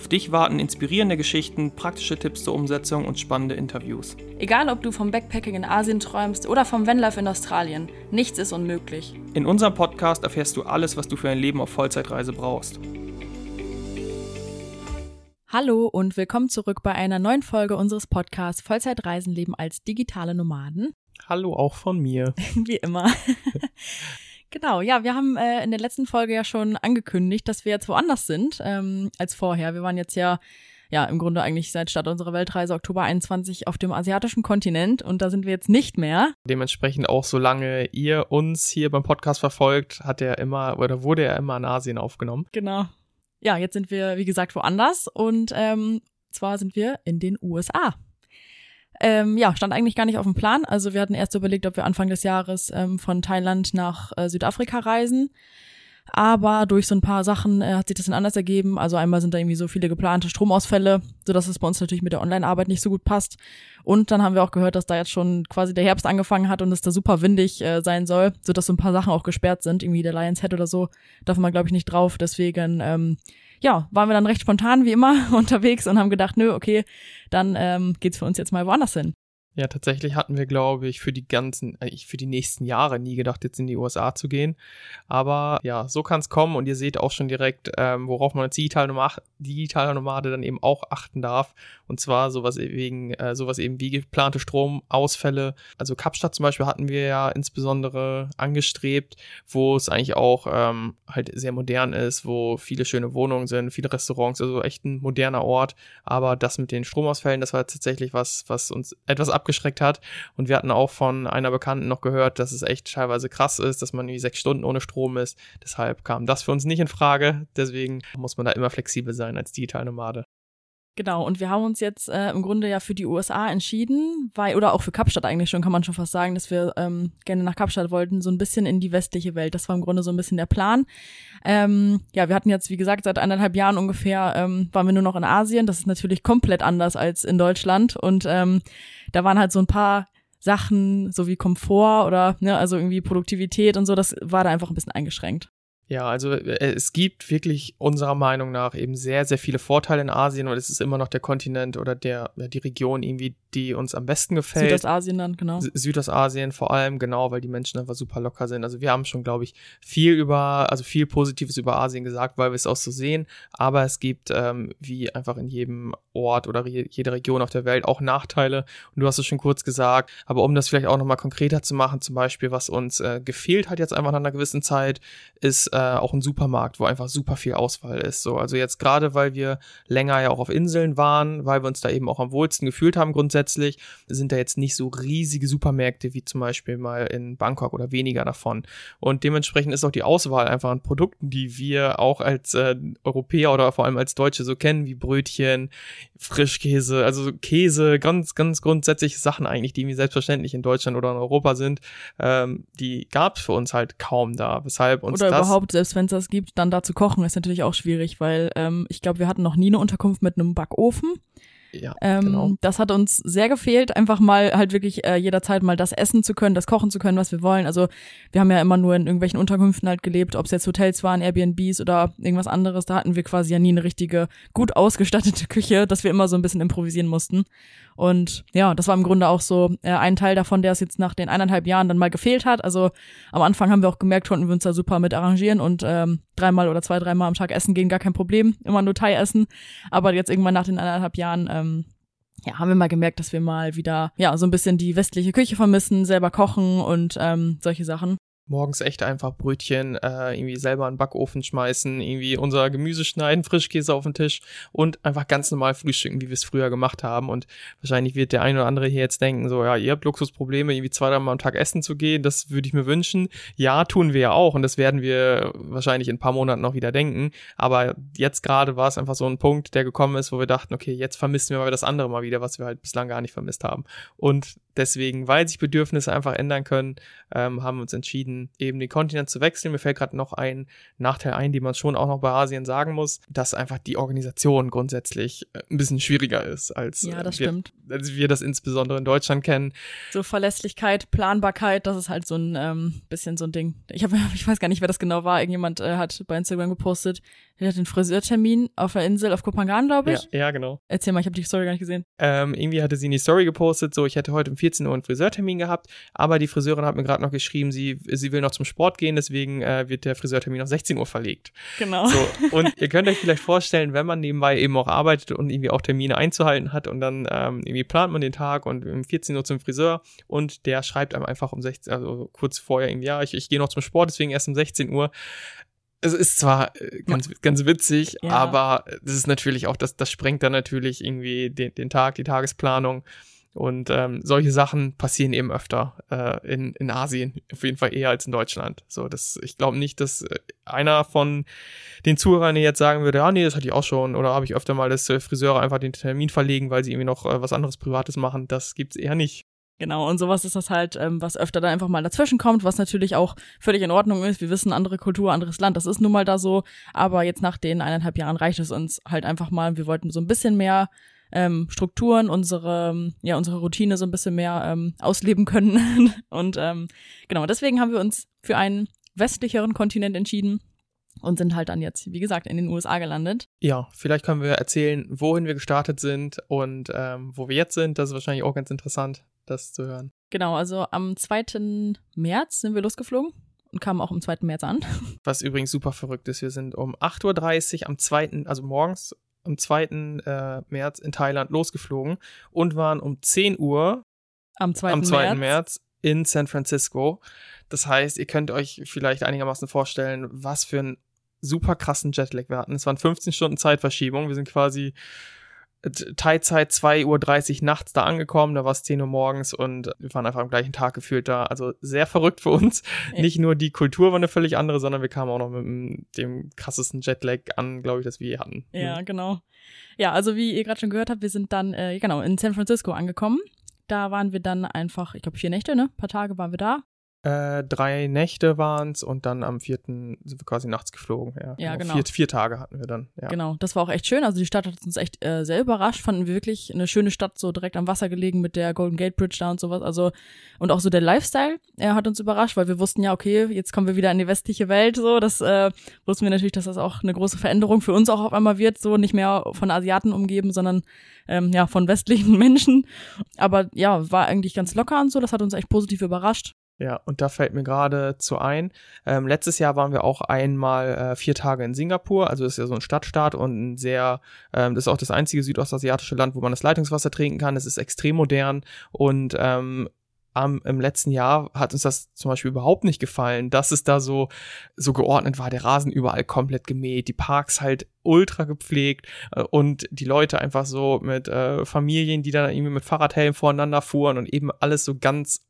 Auf dich warten inspirierende Geschichten, praktische Tipps zur Umsetzung und spannende Interviews. Egal, ob du vom Backpacking in Asien träumst oder vom Vanlife in Australien, nichts ist unmöglich. In unserem Podcast erfährst du alles, was du für ein Leben auf Vollzeitreise brauchst. Hallo und willkommen zurück bei einer neuen Folge unseres Podcasts Vollzeitreisen leben als digitale Nomaden. Hallo auch von mir. Wie immer. Genau, ja, wir haben äh, in der letzten Folge ja schon angekündigt, dass wir jetzt woanders sind ähm, als vorher. Wir waren jetzt ja, ja, im Grunde eigentlich seit Start unserer Weltreise Oktober 21 auf dem asiatischen Kontinent und da sind wir jetzt nicht mehr. Dementsprechend auch, solange ihr uns hier beim Podcast verfolgt, hat er immer oder wurde er immer in Asien aufgenommen. Genau. Ja, jetzt sind wir, wie gesagt, woanders und ähm, zwar sind wir in den USA. Ähm, ja, stand eigentlich gar nicht auf dem Plan. Also wir hatten erst überlegt, ob wir Anfang des Jahres ähm, von Thailand nach äh, Südafrika reisen. Aber durch so ein paar Sachen äh, hat sich das dann anders ergeben. Also einmal sind da irgendwie so viele geplante Stromausfälle, sodass es bei uns natürlich mit der Online-Arbeit nicht so gut passt. Und dann haben wir auch gehört, dass da jetzt schon quasi der Herbst angefangen hat und es da super windig äh, sein soll, sodass so ein paar Sachen auch gesperrt sind. Irgendwie der Lions Head oder so darf man, glaube ich, nicht drauf. Deswegen ähm, ja, waren wir dann recht spontan wie immer unterwegs und haben gedacht, nö, okay, dann ähm, geht's für uns jetzt mal woanders hin. Ja, tatsächlich hatten wir, glaube ich, für die ganzen, äh, für die nächsten Jahre nie gedacht, jetzt in die USA zu gehen. Aber ja, so kann es kommen und ihr seht auch schon direkt, ähm, worauf man als digitale Nomade, Nomade dann eben auch achten darf. Und zwar sowas wegen, äh, sowas eben wie geplante Stromausfälle. Also Kapstadt zum Beispiel hatten wir ja insbesondere angestrebt, wo es eigentlich auch ähm, halt sehr modern ist, wo viele schöne Wohnungen sind, viele Restaurants, also echt ein moderner Ort. Aber das mit den Stromausfällen, das war tatsächlich was, was uns etwas abgeschreckt hat. Und wir hatten auch von einer Bekannten noch gehört, dass es echt teilweise krass ist, dass man irgendwie sechs Stunden ohne Strom ist. Deshalb kam das für uns nicht in Frage. Deswegen muss man da immer flexibel sein als Digitalnomade. Genau, und wir haben uns jetzt äh, im Grunde ja für die USA entschieden, weil, oder auch für Kapstadt eigentlich schon, kann man schon fast sagen, dass wir ähm, gerne nach Kapstadt wollten, so ein bisschen in die westliche Welt. Das war im Grunde so ein bisschen der Plan. Ähm, ja, wir hatten jetzt, wie gesagt, seit eineinhalb Jahren ungefähr, ähm, waren wir nur noch in Asien. Das ist natürlich komplett anders als in Deutschland. Und ähm, da waren halt so ein paar Sachen, so wie Komfort oder, ne, also irgendwie Produktivität und so, das war da einfach ein bisschen eingeschränkt. Ja, also äh, es gibt wirklich unserer Meinung nach eben sehr, sehr viele Vorteile in Asien und es ist immer noch der Kontinent oder der, die Region irgendwie, die uns am besten gefällt. Südostasien dann, genau. Südostasien vor allem, genau, weil die Menschen einfach super locker sind. Also wir haben schon, glaube ich, viel über, also viel Positives über Asien gesagt, weil wir es auch so sehen. Aber es gibt, ähm, wie einfach in jedem Ort oder jede Region auf der Welt auch Nachteile. Und du hast es schon kurz gesagt. Aber um das vielleicht auch nochmal konkreter zu machen, zum Beispiel, was uns äh, gefehlt hat jetzt einfach nach einer gewissen Zeit, ist äh, auch ein Supermarkt, wo einfach super viel Auswahl ist. So, also jetzt gerade, weil wir länger ja auch auf Inseln waren, weil wir uns da eben auch am wohlsten gefühlt haben grundsätzlich, sind da jetzt nicht so riesige Supermärkte wie zum Beispiel mal in Bangkok oder weniger davon. Und dementsprechend ist auch die Auswahl einfach an Produkten, die wir auch als äh, Europäer oder vor allem als Deutsche so kennen, wie Brötchen, Frischkäse, also Käse, ganz, ganz grundsätzliche Sachen eigentlich, die wie selbstverständlich in Deutschland oder in Europa sind, ähm, die gab es für uns halt kaum da. Weshalb uns oder das überhaupt, selbst wenn es das gibt, dann da zu kochen, ist natürlich auch schwierig, weil ähm, ich glaube, wir hatten noch nie eine Unterkunft mit einem Backofen. Ja, ähm, genau. Das hat uns sehr gefehlt, einfach mal halt wirklich äh, jederzeit mal das essen zu können, das kochen zu können, was wir wollen. Also wir haben ja immer nur in irgendwelchen Unterkünften halt gelebt, ob es jetzt Hotels waren, Airbnbs oder irgendwas anderes. Da hatten wir quasi ja nie eine richtige gut ausgestattete Küche, dass wir immer so ein bisschen improvisieren mussten. Und ja, das war im Grunde auch so äh, ein Teil davon, der es jetzt nach den eineinhalb Jahren dann mal gefehlt hat. Also am Anfang haben wir auch gemerkt, konnten wir uns da super mit arrangieren und ähm, dreimal oder zwei, dreimal am Tag essen gehen, gar kein Problem. Immer nur Thai essen. Aber jetzt irgendwann nach den eineinhalb Jahren ähm, ja, haben wir mal gemerkt, dass wir mal wieder, ja, so ein bisschen die westliche Küche vermissen, selber kochen und ähm, solche Sachen morgens echt einfach Brötchen äh, irgendwie selber in den Backofen schmeißen, irgendwie unser Gemüse schneiden, Frischkäse auf den Tisch und einfach ganz normal frühstücken, wie wir es früher gemacht haben. Und wahrscheinlich wird der ein oder andere hier jetzt denken, so, ja, ihr habt Luxusprobleme, irgendwie zwei, dreimal am Tag essen zu gehen, das würde ich mir wünschen. Ja, tun wir ja auch und das werden wir wahrscheinlich in ein paar Monaten noch wieder denken. Aber jetzt gerade war es einfach so ein Punkt, der gekommen ist, wo wir dachten, okay, jetzt vermissen wir mal das andere mal wieder, was wir halt bislang gar nicht vermisst haben. Und deswegen, weil sich Bedürfnisse einfach ändern können, ähm, haben wir uns entschieden, eben den Kontinent zu wechseln. Mir fällt gerade noch ein Nachteil ein, den man schon auch noch bei Asien sagen muss, dass einfach die Organisation grundsätzlich äh, ein bisschen schwieriger ist, als, Ja, das wir, als wir das insbesondere in Deutschland kennen. So Verlässlichkeit, Planbarkeit, das ist halt so ein ähm, bisschen so ein Ding. Ich habe, ich weiß gar nicht, wer das genau war. Irgendjemand äh, hat bei Instagram gepostet, der hat einen Friseurtermin auf der Insel auf Kopangan, glaube ich. Ja, ja, genau. Erzähl mal, ich habe die Story gar nicht gesehen. Ähm, irgendwie hatte sie in die Story gepostet, so ich hätte heute um 14 Uhr einen Friseurtermin gehabt, aber die Friseurin hat mir gerade noch geschrieben, sie, sie will noch zum Sport gehen, deswegen äh, wird der Friseurtermin auf 16 Uhr verlegt. Genau. So, und ihr könnt euch vielleicht vorstellen, wenn man nebenbei eben auch arbeitet und irgendwie auch Termine einzuhalten hat und dann ähm, irgendwie plant man den Tag und um 14 Uhr zum Friseur und der schreibt einem einfach um 16, also kurz vorher irgendwie, ja, ich, ich gehe noch zum Sport, deswegen erst um 16 Uhr. Es ist zwar äh, ganz, ganz witzig, Ja. aber das ist natürlich auch, das, das sprengt dann natürlich irgendwie den, den Tag, die Tagesplanung. Und ähm, solche Sachen passieren eben öfter äh, in, in Asien, auf jeden Fall eher als in Deutschland. So, das, ich glaube nicht, dass äh, einer von den Zuhörern jetzt sagen würde, ja, nee, das hatte ich auch schon, oder habe ich öfter mal, dass äh, Friseure einfach den Termin verlegen, weil sie irgendwie noch äh, was anderes Privates machen. Das gibt's eher nicht. Genau, und sowas ist das halt, ähm, was öfter da einfach mal dazwischen kommt, was natürlich auch völlig in Ordnung ist. Wir wissen, andere Kultur, anderes Land, das ist nun mal da so. Aber jetzt nach den eineinhalb Jahren reicht es uns halt einfach mal. Wir wollten so ein bisschen mehr ähm, Strukturen, unsere, ja, unsere Routine so ein bisschen mehr ähm, ausleben können. und ähm, genau, deswegen haben wir uns für einen westlicheren Kontinent entschieden und sind halt dann jetzt, wie gesagt, in den USA gelandet. Ja, vielleicht können wir erzählen, wohin wir gestartet sind und ähm, wo wir jetzt sind. Das ist wahrscheinlich auch ganz interessant, das zu hören. Genau, also am 2. März sind wir losgeflogen und kamen auch am 2. März an. Was übrigens super verrückt ist. Wir sind um 8.30 Uhr am 2., also morgens am 2. Äh, März in Thailand losgeflogen und waren um 10 Uhr Am 2. am 2. März. März in San Francisco. Das heißt, ihr könnt euch vielleicht einigermaßen vorstellen, was für einen super krassen Jetlag wir hatten. Es waren 15 Stunden Zeitverschiebung. Wir sind quasi Teilzeit 2.30 Uhr nachts da angekommen, da war es 10 Uhr morgens und wir waren einfach am gleichen Tag gefühlt da. Also sehr verrückt für uns. Ja. Nicht nur die Kultur war eine völlig andere, sondern wir kamen auch noch mit dem, dem krassesten Jetlag an, glaube ich, das wir je hatten. Ja, genau. Ja, also wie ihr gerade schon gehört habt, wir sind dann, äh, genau, in San Francisco angekommen. Da waren wir dann einfach, ich glaube, vier Nächte, ne? Ein paar Tage waren wir da. Äh, drei Nächte waren's und dann am vierten sind wir quasi nachts geflogen. Ja, Ja, genau. Vier, vier Tage hatten wir dann. Ja. Genau, das war auch echt schön. Also die Stadt hat uns echt äh, sehr überrascht. Fanden wir wirklich eine schöne Stadt, so direkt am Wasser gelegen mit der Golden Gate Bridge da und sowas. Also und auch so der Lifestyle er hat uns überrascht, weil wir wussten ja, okay, jetzt kommen wir wieder in die westliche Welt. So, das äh, wussten wir natürlich, dass das auch eine große Veränderung für uns auch auf einmal wird. So nicht mehr von Asiaten umgeben, sondern ähm, ja von westlichen Menschen. Aber ja, war eigentlich ganz locker und so. Das hat uns echt positiv überrascht. Ja, und da fällt mir gerade zu ein. Ähm, letztes Jahr waren wir auch einmal äh, vier Tage in Singapur, also das ist ja so ein Stadtstaat und ein sehr, ähm, das ist auch das einzige südostasiatische Land, wo man das Leitungswasser trinken kann. Es ist extrem modern und ähm, am, im letzten Jahr hat uns das zum Beispiel überhaupt nicht gefallen, dass es da so, so geordnet war, der Rasen überall komplett gemäht, die Parks halt ultra gepflegt äh, und die Leute einfach so mit äh, Familien, die dann irgendwie mit Fahrradhelm voreinander fuhren und eben alles so ganz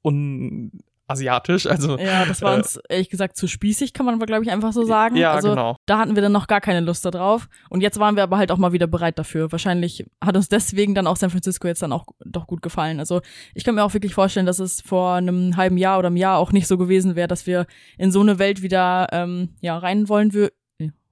unasiatisch, also Ja, das war Äh, uns ehrlich gesagt zu spießig, kann man aber, glaube ich, einfach so sagen. Ja, also, genau. Da hatten wir dann noch gar keine Lust darauf. Und jetzt waren wir aber halt auch mal wieder bereit dafür. Wahrscheinlich hat uns deswegen dann auch San Francisco jetzt dann auch doch gut gefallen. Also ich kann mir auch wirklich vorstellen, dass es vor einem halben Jahr oder einem Jahr auch nicht so gewesen wäre, dass wir in so eine Welt wieder ähm, ja rein wollen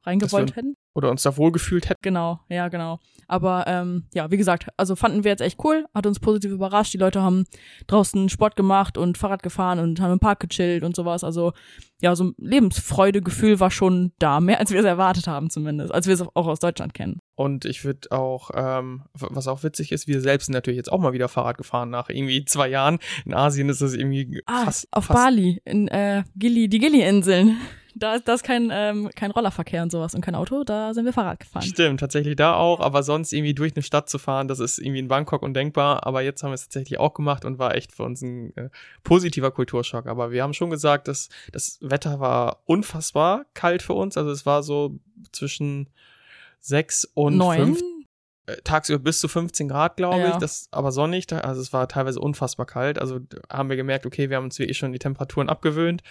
reingewollt hätten. oder uns da wohlgefühlt hätten. Genau, ja, genau. Aber ähm, ja, wie gesagt, also fanden wir jetzt echt cool, hat uns positiv überrascht. Die Leute haben draußen Sport gemacht und Fahrrad gefahren und haben im Park gechillt und sowas. Also ja, so ein Lebensfreudegefühl war schon da, mehr als wir es erwartet haben zumindest, als wir es auch aus Deutschland kennen. Und ich würde auch, ähm, was auch witzig ist, wir selbst sind natürlich jetzt auch mal wieder Fahrrad gefahren nach irgendwie zwei Jahren. In Asien ist das irgendwie Ah, fast, auf fast Bali, in äh, Gili, die Gili-Inseln. Da ist, da ist kein, ähm, kein Rollerverkehr und sowas und kein Auto, da sind wir Fahrrad gefahren. Stimmt, tatsächlich da auch, aber sonst irgendwie durch eine Stadt zu fahren, das ist irgendwie in Bangkok undenkbar, aber jetzt haben wir es tatsächlich auch gemacht und war echt für uns ein äh, positiver Kulturschock. Aber wir haben schon gesagt, dass das Wetter war unfassbar kalt für uns, also es war so zwischen sechs und Neun. fünf, äh, tagsüber bis zu 15 Grad, glaube Ja. ich, das aber sonnig, also es war teilweise unfassbar kalt, also haben wir gemerkt, okay, wir haben uns wirklich schon die Temperaturen abgewöhnt.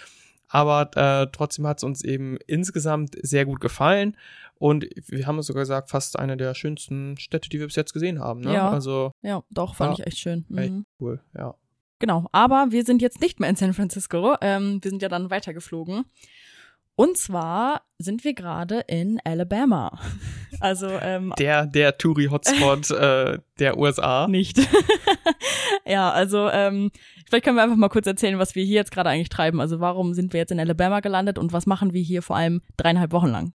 Aber äh, trotzdem hat es uns eben insgesamt sehr gut gefallen. Und wir haben uns sogar gesagt, fast eine der schönsten Städte, die wir bis jetzt gesehen haben. Ne? Ja. Also Ja, doch, fand Ja. ich echt schön. echt Mhm. cool, ja. Genau, aber wir sind jetzt nicht mehr in San Francisco. Ähm, wir sind ja dann weitergeflogen. Und zwar sind wir gerade in Alabama. Also ähm, der der Touri Hotspot äh, der USA. Nicht. ja, also ähm, vielleicht können wir einfach mal kurz erzählen, was wir hier jetzt gerade eigentlich treiben. Also warum sind wir jetzt in Alabama gelandet und was machen wir hier vor allem dreieinhalb Wochen lang?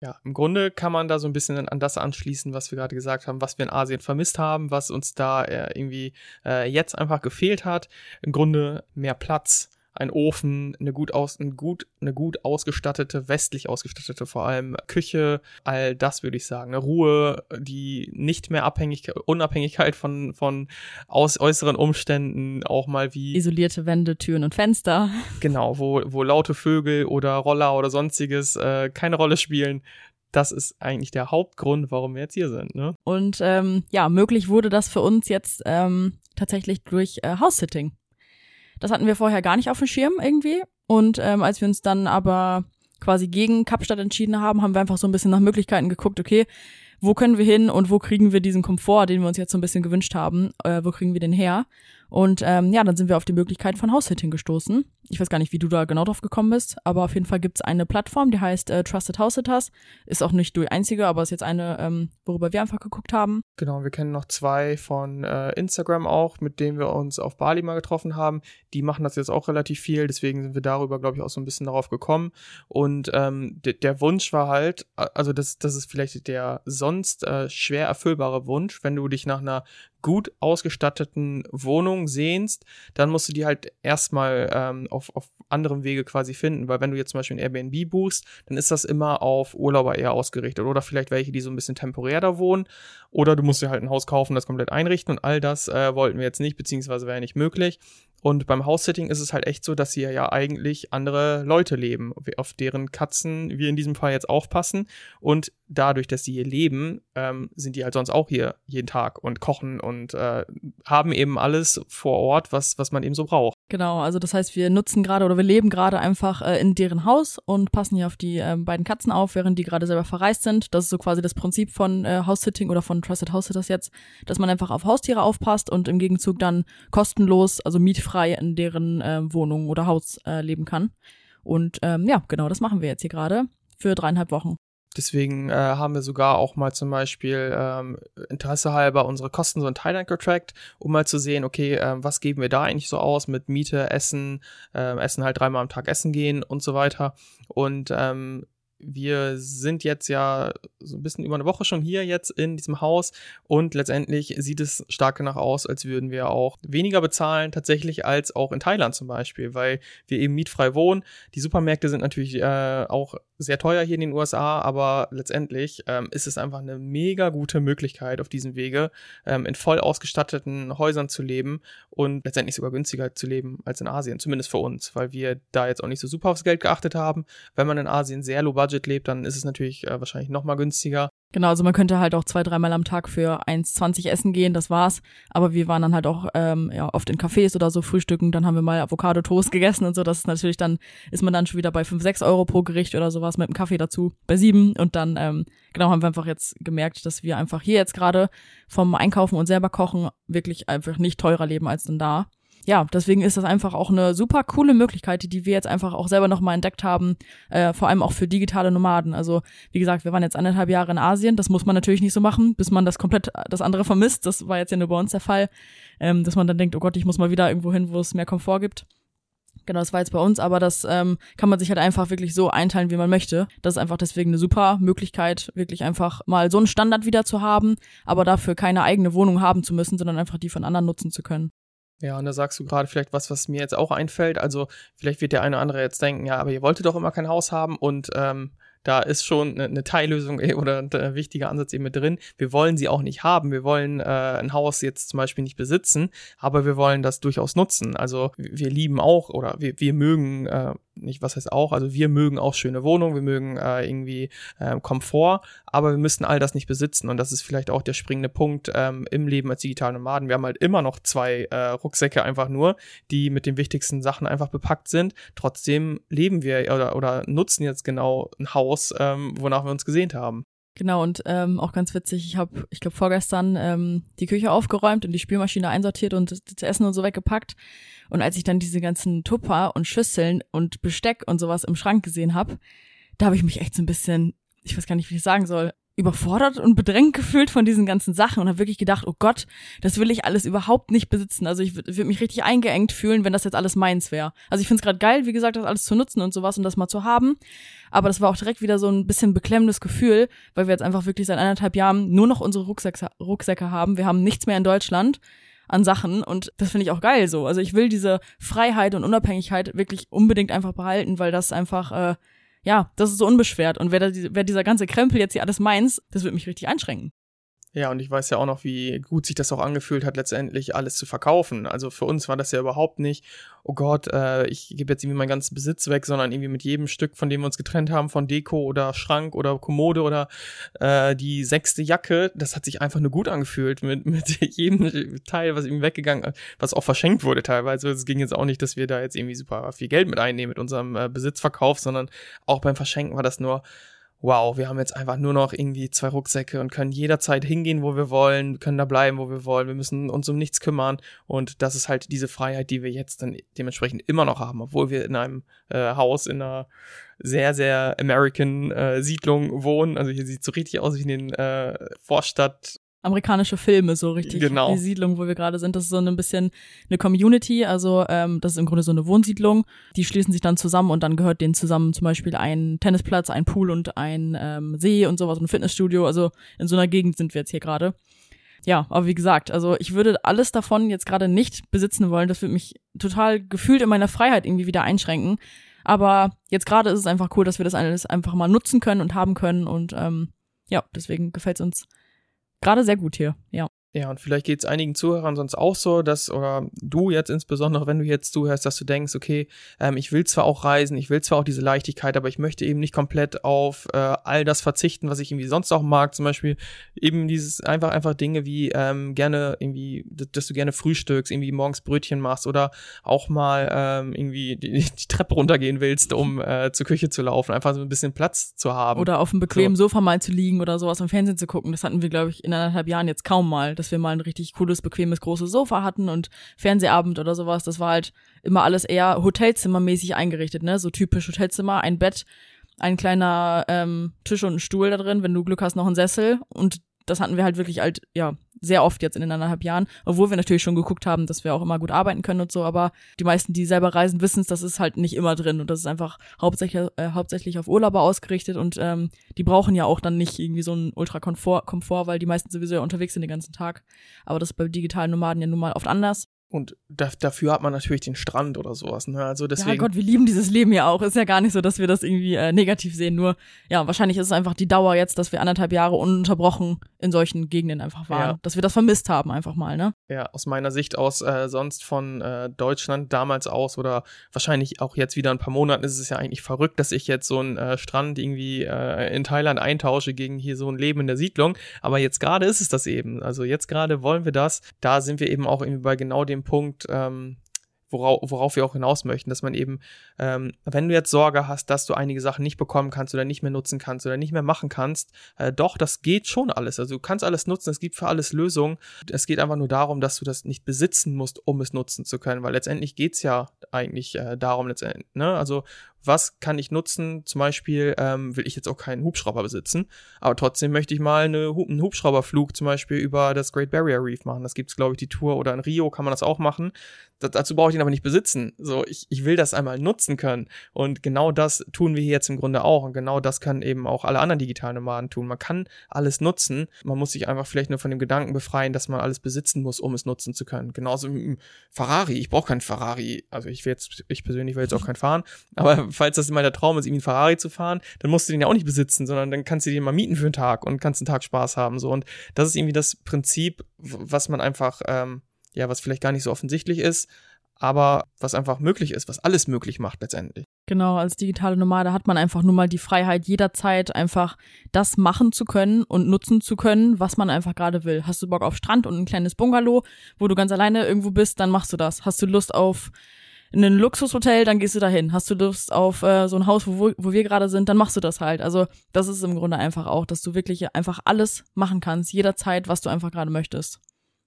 Ja, im Grunde kann man da so ein bisschen an das anschließen, was wir gerade gesagt haben, was wir in Asien vermisst haben, was uns da äh, irgendwie äh, jetzt einfach gefehlt hat. Im Grunde mehr Platz, ein Ofen, eine gut aus, ein gut, eine gut ausgestattete, westlich ausgestattete vor allem Küche, all das würde ich sagen. Eine Ruhe, die nicht mehr Abhängigkeit, Unabhängigkeit von, von aus äußeren Umständen, auch mal wie. Isolierte Wände, Türen und Fenster. Genau, wo, wo laute Vögel oder Roller oder sonstiges äh, keine Rolle spielen das ist eigentlich der Hauptgrund, warum wir jetzt hier sind. Ne? Und ähm, ja, möglich wurde das für uns jetzt ähm, tatsächlich durch äh, House-Sitting. Das hatten wir vorher gar nicht auf dem Schirm irgendwie. Und ähm, als wir uns dann aber quasi gegen Kapstadt entschieden haben, haben wir einfach so ein bisschen nach Möglichkeiten geguckt, okay, wo können wir hin und wo kriegen wir diesen Komfort, den wir uns jetzt so ein bisschen gewünscht haben, äh, wo kriegen wir den her? Und ähm, ja, dann sind wir auf die Möglichkeit von House-Sitting gestoßen. Ich weiß gar nicht, wie du da genau drauf gekommen bist, aber auf jeden Fall gibt's eine Plattform, die heißt äh, Trusted House Sitters. Ist auch nicht die einzige, aber ist jetzt eine, ähm, worüber wir einfach geguckt haben. Genau, wir kennen noch zwei von äh, Instagram auch, mit denen wir uns auf Bali mal getroffen haben. Die machen das jetzt auch relativ viel, deswegen sind wir darüber, glaube ich, auch so ein bisschen darauf gekommen. Und ähm, der Wunsch war halt, also das, das ist vielleicht der sonst äh, schwer erfüllbare Wunsch, wenn du dich nach einer gut ausgestatteten Wohnung sehnst, dann musst du die halt erstmal ähm, auf, auf anderem Wege quasi finden, weil wenn du jetzt zum Beispiel ein Airbnb buchst, dann ist das immer auf Urlauber eher ausgerichtet. Oder vielleicht welche, die so ein bisschen temporär da wohnen. Oder du musst dir halt ein Haus kaufen, das komplett einrichten. Und all das äh, wollten wir jetzt nicht, beziehungsweise wäre nicht möglich. Und beim House-Sitting ist es halt echt so, dass hier ja eigentlich andere Leute leben, auf deren Katzen wir in diesem Fall jetzt aufpassen. Und dadurch, dass sie hier leben, ähm, sind die halt sonst auch hier jeden Tag und kochen und äh, haben eben alles vor Ort, was, was man eben so braucht. Genau, also das heißt, wir nutzen gerade oder wir leben gerade einfach äh, in deren Haus und passen hier auf die äh, beiden Katzen auf, während die gerade selber verreist sind. Das ist so quasi das Prinzip von äh, House-Sitting oder von Trusted House-Sitters jetzt, dass man einfach auf Haustiere aufpasst und im Gegenzug dann kostenlos, also mietfrei in deren äh, Wohnung oder Haus äh, leben kann. Und ähm, ja, genau, das machen wir jetzt hier gerade für dreieinhalb Wochen. Deswegen äh, haben wir sogar auch mal zum Beispiel ähm, Interesse halber unsere Kosten so in Thailand getrackt, um mal zu sehen, okay, äh, was geben wir da eigentlich so aus mit Miete, Essen, äh, Essen halt dreimal am Tag essen gehen und so weiter. Und ähm, wir sind jetzt ja so ein bisschen über eine Woche schon hier jetzt in diesem Haus und letztendlich sieht es stark danach aus, als würden wir auch weniger bezahlen tatsächlich als auch in Thailand zum Beispiel, weil wir eben mietfrei wohnen. Die Supermärkte sind natürlich äh, auch sehr teuer hier in den USA, aber letztendlich ähm, ist es einfach eine mega gute Möglichkeit auf diesem Wege ähm, in voll ausgestatteten Häusern zu leben und letztendlich sogar günstiger zu leben als in Asien, zumindest für uns, weil wir da jetzt auch nicht so super aufs Geld geachtet haben. Wenn man in Asien sehr low budget lebt, dann ist es natürlich äh, wahrscheinlich noch mal günstiger. Genau, also man könnte halt auch zwei, dreimal am Tag für 1,20 essen gehen, das war's. Aber wir waren dann halt auch ähm, ja, oft in Cafés oder so frühstücken, dann haben wir mal Avocado-Toast gegessen und so. Das ist natürlich dann, ist man dann schon wieder bei 5, 6 Euro pro Gericht oder sowas mit einem Kaffee dazu, bei sieben. Und dann, ähm, genau, haben wir einfach jetzt gemerkt, dass wir einfach hier jetzt gerade vom Einkaufen und selber kochen wirklich einfach nicht teurer leben als denn da ja, deswegen ist das einfach auch eine super coole Möglichkeit, die wir jetzt einfach auch selber nochmal entdeckt haben, äh, vor allem auch für digitale Nomaden. Also wie gesagt, wir waren jetzt anderthalb Jahre in Asien, das muss man natürlich nicht so machen, bis man das komplett das andere vermisst. Das war jetzt ja nur bei uns der Fall, ähm, dass man dann denkt, oh Gott, ich muss mal wieder irgendwo hin, wo es mehr Komfort gibt. Genau, das war jetzt bei uns, aber das ähm, kann man sich halt einfach wirklich so einteilen, wie man möchte. Das ist einfach deswegen eine super Möglichkeit, wirklich einfach mal so einen Standard wieder zu haben, aber dafür keine eigene Wohnung haben zu müssen, sondern einfach die von anderen nutzen zu können. Ja, und da sagst du gerade vielleicht was, was mir jetzt auch einfällt. Also vielleicht wird der eine oder andere jetzt denken, ja, aber ihr wolltet doch immer kein Haus haben und ähm, da ist schon eine, eine Teillösung oder ein wichtiger Ansatz eben mit drin. Wir wollen sie auch nicht haben. Wir wollen äh, ein Haus jetzt zum Beispiel nicht besitzen, aber wir wollen das durchaus nutzen. Also wir lieben auch oder wir, wir mögen äh, nicht, was heißt auch, also wir mögen auch schöne Wohnungen, wir mögen äh, irgendwie äh, Komfort, aber wir müssen all das nicht besitzen und das ist vielleicht auch der springende Punkt ähm, im Leben als digitale Nomaden. Wir haben halt immer noch zwei äh, Rucksäcke einfach nur, die mit den wichtigsten Sachen einfach bepackt sind. Trotzdem leben wir oder, oder nutzen jetzt genau ein Haus, ähm, wonach wir uns gesehnt haben. Genau, und ähm, auch ganz witzig, ich habe, ich glaube, vorgestern ähm, die Küche aufgeräumt und die Spülmaschine einsortiert und das Essen und so weggepackt. Und als ich dann diese ganzen Tupper und Schüsseln und Besteck und sowas im Schrank gesehen habe, da habe ich mich echt so ein bisschen, ich weiß gar nicht, wie ich sagen soll, überfordert und bedrängt gefühlt von diesen ganzen Sachen und habe wirklich gedacht, oh Gott, das will ich alles überhaupt nicht besitzen. Also ich würde mich richtig eingeengt fühlen, wenn das jetzt alles meins wäre. Also ich finde es gerade geil, wie gesagt, das alles zu nutzen und sowas und das mal zu haben. Aber das war auch direkt wieder so ein bisschen beklemmendes Gefühl, weil wir jetzt einfach wirklich seit anderthalb Jahren nur noch unsere Rucksäcke, Rucksäcke haben. Wir haben nichts mehr in Deutschland an Sachen und das finde ich auch geil so. Also ich will diese Freiheit und Unabhängigkeit wirklich unbedingt einfach behalten, weil das einfach äh, ja, das ist so unbeschwert. Und wer, da, wer dieser ganze Krempel jetzt hier alles meins, das wird mich richtig einschränken. Ja, und ich weiß ja auch noch, wie gut sich das auch angefühlt hat, letztendlich alles zu verkaufen. Also für uns war das ja überhaupt nicht, oh Gott, äh, ich gebe jetzt irgendwie meinen ganzen Besitz weg, sondern irgendwie mit jedem Stück, von dem wir uns getrennt haben, von Deko oder Schrank oder Kommode oder äh, die sechste Jacke, das hat sich einfach nur gut angefühlt mit, mit jedem Teil, was irgendwie weggegangen, was auch verschenkt wurde teilweise. Es ging jetzt auch nicht, dass wir da jetzt irgendwie super viel Geld mit einnehmen mit unserem äh, Besitzverkauf, sondern auch beim Verschenken war das nur wow, wir haben jetzt einfach nur noch irgendwie zwei Rucksäcke und können jederzeit hingehen, wo wir wollen, können da bleiben, wo wir wollen, wir müssen uns um nichts kümmern und das ist halt diese Freiheit, die wir jetzt dann dementsprechend immer noch haben, obwohl wir in einem äh, Haus in einer sehr, sehr American äh, Siedlung wohnen. Also hier sieht so richtig aus wie in den äh, Vorstadt amerikanische Filme so richtig. Genau. Die Siedlung, wo wir gerade sind, das ist so ein bisschen eine Community. Also ähm, das ist im Grunde so eine Wohnsiedlung. Die schließen sich dann zusammen und dann gehört denen zusammen zum Beispiel ein Tennisplatz, ein Pool und ein ähm, See und sowas, ein Fitnessstudio. Also in so einer Gegend sind wir jetzt hier gerade. Ja, aber wie gesagt, also ich würde alles davon jetzt gerade nicht besitzen wollen. Das würde mich total gefühlt in meiner Freiheit irgendwie wieder einschränken. Aber jetzt gerade ist es einfach cool, dass wir das alles einfach mal nutzen können und haben können. Und ähm, ja, deswegen gefällt es uns gerade sehr gut hier, ja. Ja, und vielleicht geht es einigen Zuhörern sonst auch so, dass, oder du jetzt insbesondere, wenn du jetzt zuhörst, dass du denkst, okay, ähm, ich will zwar auch reisen, ich will zwar auch diese Leichtigkeit, aber ich möchte eben nicht komplett auf äh, all das verzichten, was ich irgendwie sonst auch mag. Zum Beispiel eben dieses einfach, einfach Dinge wie ähm, gerne irgendwie, dass du gerne frühstückst, irgendwie morgens Brötchen machst oder auch mal ähm, irgendwie die, die Treppe runtergehen willst, um äh, zur Küche zu laufen, einfach so ein bisschen Platz zu haben. Oder auf einem bequemen so. Sofa mal zu liegen oder sowas im Fernsehen zu gucken. Das hatten wir, glaube ich, in anderthalb Jahren jetzt kaum mal dass wir mal ein richtig cooles, bequemes, großes Sofa hatten und Fernsehabend oder sowas. Das war halt immer alles eher Hotelzimmermäßig eingerichtet, ne? So typisch Hotelzimmer, ein Bett, ein kleiner ähm, Tisch und ein Stuhl da drin, wenn du Glück hast, noch ein Sessel. Und das hatten wir halt wirklich halt, ja, sehr oft jetzt in den anderthalb Jahren, obwohl wir natürlich schon geguckt haben, dass wir auch immer gut arbeiten können und so, aber die meisten, die selber reisen, wissen es, das ist halt nicht immer drin und das ist einfach hauptsächlich, äh, hauptsächlich auf Urlauber ausgerichtet und ähm, die brauchen ja auch dann nicht irgendwie so einen Ultra-Komfort, Komfort, weil die meisten sowieso ja unterwegs sind den ganzen Tag, aber das ist bei digitalen Nomaden ja nun mal oft anders und da, dafür hat man natürlich den Strand oder sowas. Ne? Also deswegen. Ja Gott, wir lieben dieses Leben ja auch. Ist ja gar nicht so, dass wir das irgendwie äh, negativ sehen. Nur, ja, wahrscheinlich ist es einfach die Dauer jetzt, dass wir anderthalb Jahre ununterbrochen in solchen Gegenden einfach waren. Ja. Dass wir das vermisst haben einfach mal, ne? Ja, aus meiner Sicht aus äh, sonst von äh, Deutschland damals aus oder wahrscheinlich auch jetzt wieder ein paar Monaten ist es ja eigentlich verrückt, dass ich jetzt so einen äh, Strand irgendwie äh, in Thailand eintausche gegen hier so ein Leben in der Siedlung. Aber jetzt gerade ist es das eben. Also jetzt gerade wollen wir das. Da sind wir eben auch irgendwie bei genau dem Punkt, ähm, worauf, worauf wir auch hinaus möchten, dass man eben, ähm, wenn du jetzt Sorge hast, dass du einige Sachen nicht bekommen kannst oder nicht mehr nutzen kannst oder nicht mehr machen kannst, äh, doch, das geht schon alles. Also du kannst alles nutzen, es gibt für alles Lösungen. Es geht einfach nur darum, dass du das nicht besitzen musst, um es nutzen zu können, weil letztendlich geht's ja eigentlich äh, darum letztendlich. Ne? Also was kann ich nutzen? Zum Beispiel ähm, will ich jetzt auch keinen Hubschrauber besitzen, aber trotzdem möchte ich mal eine, einen Hubschrauberflug zum Beispiel über das Great Barrier Reef machen. Das gibt's glaube ich, die Tour oder in Rio kann man das auch machen. Das, dazu brauche ich ihn aber nicht besitzen. So, ich, ich will das einmal nutzen können. Und genau das tun wir hier jetzt im Grunde auch. Und genau das können eben auch alle anderen digitalen Nomaden tun. Man kann alles nutzen. Man muss sich einfach vielleicht nur von dem Gedanken befreien, dass man alles besitzen muss, um es nutzen zu können. Genauso Ferrari. Ich brauche keinen Ferrari. Also ich will jetzt, ich persönlich will jetzt auch keinen fahren. Aber falls das mal der Traum ist, irgendwie einen Ferrari zu fahren, dann musst du den ja auch nicht besitzen, sondern dann kannst du den mal mieten für einen Tag und kannst einen Tag Spaß haben. So. Und das ist irgendwie das Prinzip, was man einfach, ähm, ja, was vielleicht gar nicht so offensichtlich ist, aber was einfach möglich ist, was alles möglich macht letztendlich. Genau, als digitale Nomade hat man einfach nur mal die Freiheit, jederzeit einfach das machen zu können und nutzen zu können, was man einfach gerade will. Hast du Bock auf Strand und ein kleines Bungalow, wo du ganz alleine irgendwo bist, dann machst du das. Hast du Lust auf in ein Luxushotel, dann gehst du dahin. Hast du Lust auf äh, so ein Haus, wo, wo wir gerade sind, dann machst du das halt. Also das ist im Grunde einfach auch, dass du wirklich einfach alles machen kannst, jederzeit, was du einfach gerade möchtest.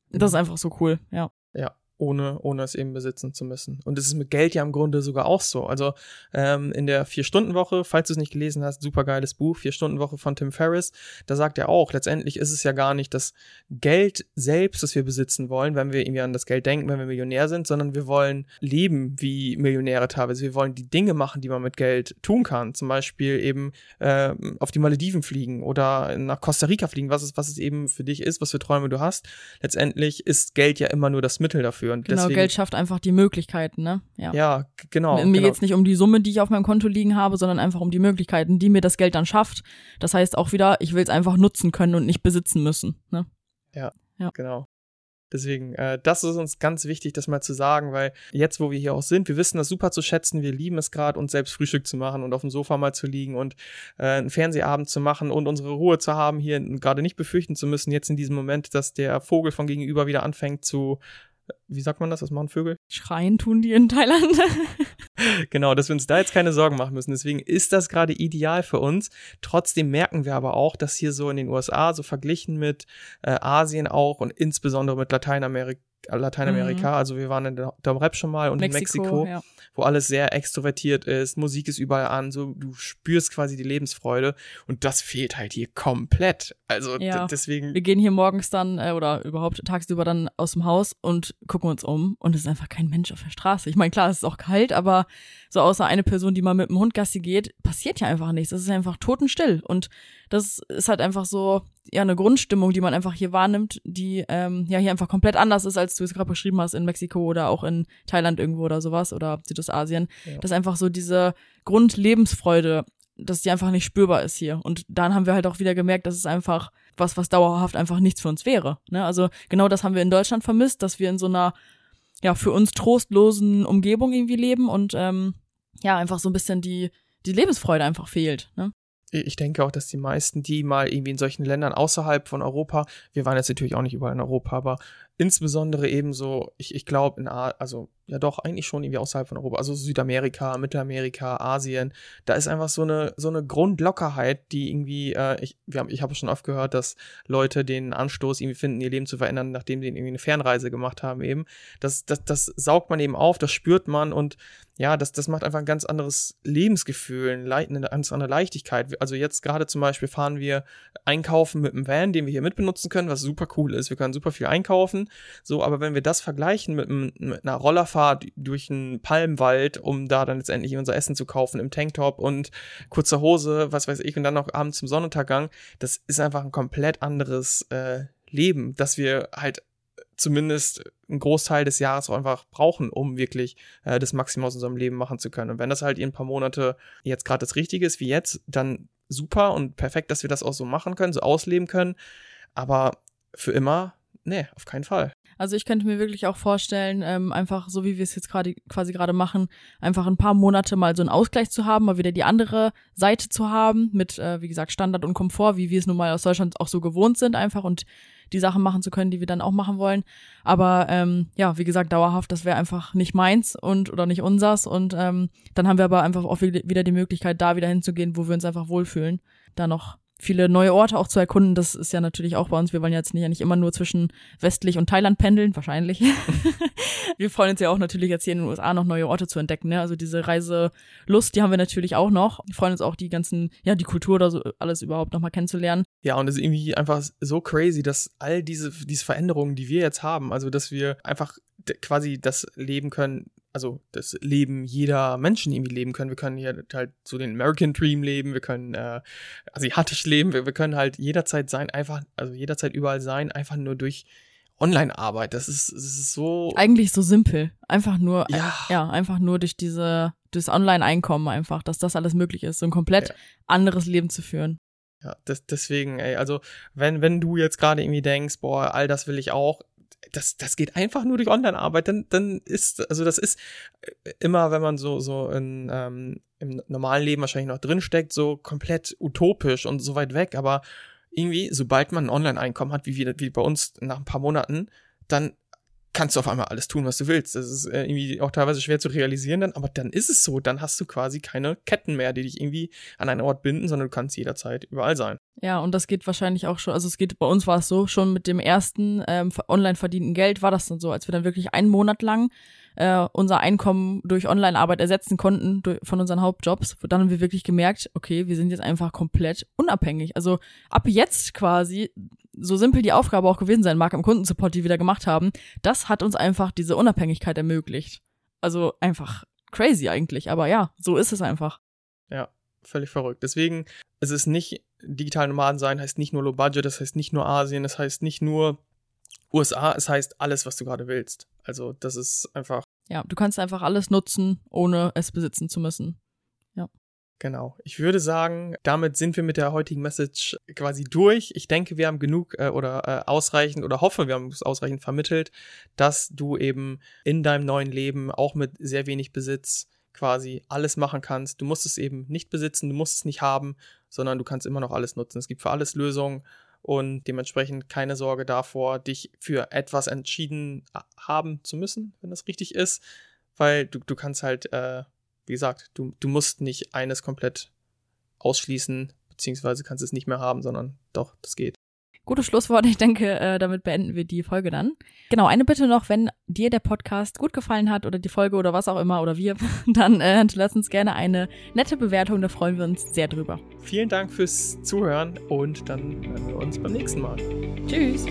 Das ist Mhm. einfach so cool, ja. Ja, ohne, ohne es eben besitzen zu müssen. Und es ist mit Geld ja im Grunde sogar auch so. Also ähm, in der Vier-Stunden-Woche, falls du es nicht gelesen hast, super geiles Buch, Vier-Stunden-Woche von Tim Ferriss, da sagt er auch, letztendlich ist es ja gar nicht das Geld selbst, das wir besitzen wollen, wenn wir irgendwie an das Geld denken, wenn wir Millionär sind, sondern wir wollen leben wie Millionäre teilweise. Wir wollen die Dinge machen, die man mit Geld tun kann. Zum Beispiel eben äh, auf die Malediven fliegen oder nach Costa Rica fliegen, was es, was es eben für dich ist, was für Träume du hast. Letztendlich ist Geld ja immer nur das Mittel dafür. Und Genau, deswegen, Geld schafft einfach die Möglichkeiten, ne? Ja. ja, genau. Mir genau. geht's nicht um die Summe, die ich auf meinem Konto liegen habe, sondern einfach um die Möglichkeiten, die mir das Geld dann schafft. Das heißt auch wieder, ich will es einfach nutzen können und nicht besitzen müssen. Ne? Genau. Deswegen, äh, das ist uns ganz wichtig, das mal zu sagen, weil jetzt, wo wir hier auch sind, wir wissen das super zu schätzen, wir lieben es gerade, uns selbst Frühstück zu machen und auf dem Sofa mal zu liegen und äh, einen Fernsehabend zu machen und unsere Ruhe zu haben, hier gerade nicht befürchten zu müssen, jetzt in diesem Moment, dass der Vogel von gegenüber wieder anfängt zu, wie sagt man das, was machen Vögel? Schreien tun die in Thailand. Genau, dass wir uns da jetzt keine Sorgen machen müssen. Deswegen ist das gerade ideal für uns. Trotzdem merken wir aber auch, dass hier so in den USA, so verglichen mit äh, Asien auch und insbesondere mit Lateinamerika, Lateinamerika, also wir waren in der Dom Rep schon mal und in Mexiko, ja. wo alles sehr extrovertiert ist, Musik ist überall an, so du spürst quasi die Lebensfreude und das fehlt halt hier komplett. Also Ja. deswegen Wir gehen hier morgens dann äh, oder überhaupt tagsüber dann aus dem Haus und gucken uns um und es ist einfach kein Mensch auf der Straße. Ich meine, klar, es ist auch kalt, aber so außer eine Person, die mal mit dem Hund Gassi geht, passiert ja einfach nichts. Es ist einfach totenstill und das ist halt einfach so ja eine Grundstimmung, die man einfach hier wahrnimmt, die ähm, ja hier einfach komplett anders ist, als du es gerade beschrieben hast in Mexiko oder auch in Thailand irgendwo oder sowas oder Südostasien. Ja. Das ist einfach so diese Grundlebensfreude, dass die einfach nicht spürbar ist hier. Und dann haben wir halt auch wieder gemerkt, dass es einfach was, was dauerhaft einfach nichts für uns wäre. Ne? Also genau das haben wir in Deutschland vermisst, dass wir in so einer ja für uns trostlosen Umgebung irgendwie leben und ähm, ja einfach so ein bisschen die die Lebensfreude einfach fehlt. Ne? Ich denke auch, dass die meisten, die mal irgendwie in solchen Ländern außerhalb von Europa, wir waren jetzt natürlich auch nicht überall in Europa, aber insbesondere eben so, ich, ich glaube, in A also ja doch, eigentlich schon irgendwie außerhalb von Europa, also Südamerika, Mittelamerika, Asien, da ist einfach so eine, so eine Grundlockerheit, die irgendwie, äh, ich, wir haben, ich habe schon oft gehört, dass Leute den Anstoß irgendwie finden, ihr Leben zu verändern, nachdem sie irgendwie eine Fernreise gemacht haben eben. Das, das, das saugt man eben auf, das spürt man und ja, das, das macht einfach ein ganz anderes Lebensgefühl, eine, ganz andere Leichtigkeit. Also jetzt gerade zum Beispiel fahren wir einkaufen mit einem Van, den wir hier mitbenutzen können, was super cool ist. Wir können super viel einkaufen. So, aber wenn wir das vergleichen mit, mit einer Rollerfahrt durch einen Palmwald, um da dann letztendlich unser Essen zu kaufen im Tanktop und kurzer Hose, was weiß ich, und dann noch abends zum Sonnenuntergang, das ist einfach ein komplett anderes äh, Leben, das wir halt zumindest einen Großteil des Jahres auch einfach brauchen, um wirklich äh, das Maximum aus unserem Leben machen zu können. Und wenn das halt in ein paar Monate jetzt gerade das Richtige ist wie jetzt, dann super und perfekt, dass wir das auch so machen können, so ausleben können. Aber für immer, nee, auf keinen Fall. Also ich könnte mir wirklich auch vorstellen, ähm, einfach so wie wir es jetzt gerade quasi gerade machen, einfach ein paar Monate mal so einen Ausgleich zu haben, mal wieder die andere Seite zu haben mit, äh, wie gesagt, Standard und Komfort, wie wir es nun mal aus Deutschland auch so gewohnt sind, einfach und die Sachen machen zu können, die wir dann auch machen wollen. Aber ähm, ja, wie gesagt, dauerhaft, das wäre einfach nicht meins und oder nicht unsers. Und ähm, dann haben wir aber einfach auch wi- wieder die Möglichkeit, da wieder hinzugehen, wo wir uns einfach wohlfühlen. Da noch viele neue Orte auch zu erkunden. Das ist ja natürlich auch bei uns. Wir wollen jetzt nicht, ja nicht immer nur zwischen westlich und Thailand pendeln, wahrscheinlich. wir freuen uns ja auch natürlich jetzt hier in den USA noch neue Orte zu entdecken. Ne? Also diese Reiselust, die haben wir natürlich auch noch. Wir freuen uns auch die ganzen, ja, die Kultur oder so alles überhaupt nochmal kennenzulernen. Ja, und es ist irgendwie einfach so crazy, dass all diese, diese Veränderungen, die wir jetzt haben, also dass wir einfach quasi das leben können, also das Leben jeder Menschen irgendwie leben können. Wir können hier halt so den American Dream leben, wir können äh, asiatisch leben, wir, wir können halt jederzeit sein, einfach, also jederzeit überall sein, einfach nur durch Online-Arbeit. Das ist, das ist so. Eigentlich so simpel. Einfach nur, Ja. äh, ja, einfach nur durch diese, das Online-Einkommen einfach, dass das alles möglich ist, so ein komplett Ja. anderes Leben zu führen. Ja, das, deswegen, ey, also wenn, wenn du jetzt gerade irgendwie denkst, boah, all das will ich auch, das, das geht einfach nur durch Online-Arbeit, dann, dann ist, also das ist äh, immer, wenn man so, so in, ähm, im normalen Leben wahrscheinlich noch drinsteckt, so komplett utopisch und so weit weg, aber irgendwie, sobald man ein Online-Einkommen hat, wie, wir, wie bei uns nach ein paar Monaten, dann kannst du auf einmal alles tun, was du willst. Das ist äh, irgendwie auch teilweise schwer zu realisieren dann, aber dann ist es so. Dann hast du quasi keine Ketten mehr, die dich irgendwie an einen Ort binden, sondern du kannst jederzeit überall sein. Ja, und das geht wahrscheinlich auch schon, also es geht, bei uns war es so, schon mit dem ersten ähm, online verdienten Geld war das dann so, als wir dann wirklich einen Monat lang äh, unser Einkommen durch Online-Arbeit ersetzen konnten durch, von unseren Hauptjobs, dann haben wir wirklich gemerkt, okay, wir sind jetzt einfach komplett unabhängig. Also ab jetzt quasi, so simpel die Aufgabe auch gewesen sein mag im Kundensupport, die wir da gemacht haben, das hat uns einfach diese Unabhängigkeit ermöglicht. Also einfach crazy eigentlich, aber ja, so ist es einfach. Ja, völlig verrückt. Deswegen, es ist nicht digital Nomaden sein, heißt nicht nur Low Budget, das heißt nicht nur Asien, das heißt nicht nur USA, es heißt alles, was du gerade willst. Also das ist einfach. Ja, du kannst einfach alles nutzen, ohne es besitzen zu müssen. Genau. Ich würde sagen, damit sind wir mit der heutigen Message quasi durch. Ich denke, wir haben genug äh, oder äh, ausreichend oder hoffe, wir haben es ausreichend vermittelt, dass du eben in deinem neuen Leben auch mit sehr wenig Besitz quasi alles machen kannst. Du musst es eben nicht besitzen, du musst es nicht haben, sondern du kannst immer noch alles nutzen. Es gibt für alles Lösungen und dementsprechend keine Sorge davor, dich für etwas entschieden äh, haben zu müssen, wenn das richtig ist, weil du, du kannst halt, äh, wie gesagt, du, du musst nicht eines komplett ausschließen, beziehungsweise kannst es nicht mehr haben, sondern doch, das geht. Gutes Schlusswort. Ich denke, äh, damit beenden wir die Folge dann. Genau, eine Bitte noch, wenn dir der Podcast gut gefallen hat oder die Folge oder was auch immer oder wir, dann äh, lass uns gerne eine nette Bewertung, da freuen wir uns sehr drüber. Vielen Dank fürs Zuhören und dann hören wir uns beim nächsten Mal. Tschüss.